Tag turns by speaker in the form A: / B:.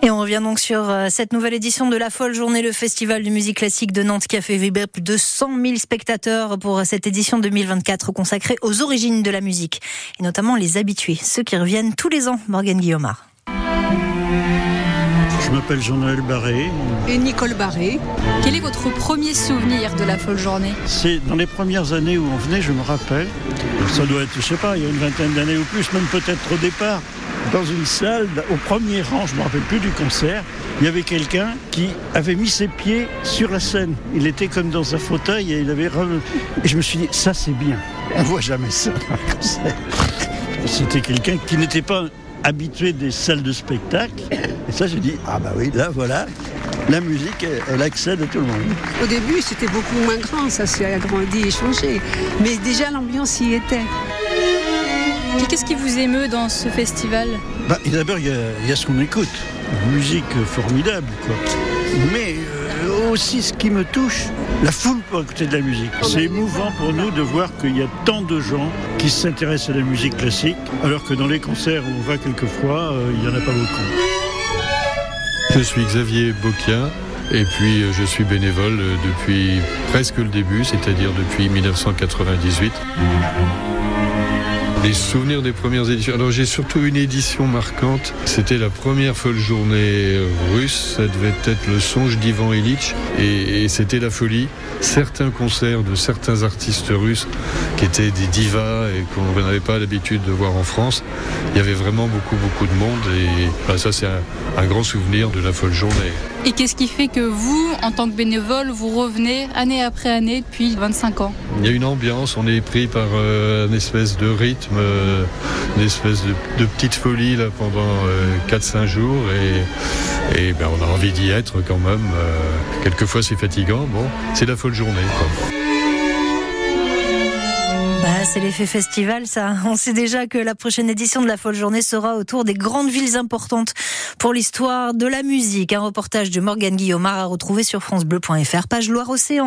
A: Et on revient donc sur euh, cette nouvelle édition de la Folle Journée, le festival de musique classique de Nantes qui a fait vibrer plus de 100 000 spectateurs pour cette édition 2024 consacrée aux origines de la musique et notamment les habitués, ceux qui reviennent tous les ans. Morgane Guillaumard.
B: Je m'appelle Jean-Noël Barré.
C: Et Nicole Barré.
D: Quel est votre premier souvenir de la folle journée?
B: C'est dans les premières années où on venait, je me rappelle. Ça doit être, je sais pas, il y a une vingtaine d'années ou plus, même peut-être au départ dans une salle, au premier rang, je ne me rappelle plus du concert, il y avait quelqu'un qui avait mis ses pieds sur la scène. Il était comme dans un fauteuil et il avait... Et je me suis dit, ça c'est bien. On voit jamais ça dans un concert. C'était quelqu'un qui n'était pas habitué des salles de spectacle. Et ça, j'ai dit, ah bah oui, là voilà, la musique, elle accède à tout le monde.
C: Au début, c'était beaucoup moins grand, ça s'est agrandi et changé. Mais déjà, l'ambiance y était.
D: Qu'est-ce qui vous émeut dans ce festival
B: bah, D'abord, il y, a ce qu'on écoute. Une musique formidable, quoi. Mais euh, aussi, ce qui me touche, la foule pour écouter de la musique. C'est émouvant pour nous de voir qu'il y a tant de gens qui s'intéressent à la musique classique, alors que dans les concerts où on va quelquefois, euh, il n'y en a pas beaucoup.
E: Je suis Xavier Boquien. Et puis euh, je suis bénévole depuis presque le début, c'est-à-dire depuis 1998. Les souvenirs des premières éditions. Alors j'ai surtout une édition marquante. C'était la première folle journée russe. Ça devait être le songe d'Ivan Illich. Et, c'était la folie. Certains concerts de certains artistes russes qui étaient des divas et qu'on n'avait pas l'habitude de voir en France. Il y avait vraiment beaucoup, beaucoup de monde. Et bah, ça, c'est un grand souvenir de la folle journée.
D: Et qu'est-ce qui fait que vous, en tant que bénévole, vous revenez année après année depuis 25 ans?
E: Il y a une ambiance, on est pris par euh, une espèce de rythme, euh, une espèce de, petite folie là, pendant euh, 4-5 jours et, ben, on a envie d'y être quand même. Euh, quelquefois c'est fatigant, bon, c'est la folle journée.
A: Bah, c'est l'effet festival, ça. On sait déjà que la prochaine édition de la Folle Journée sera autour des grandes villes importantes pour l'histoire de la musique. Un reportage de Morgane Guillaumard à retrouver sur FranceBleu.fr, page Loire-Océan.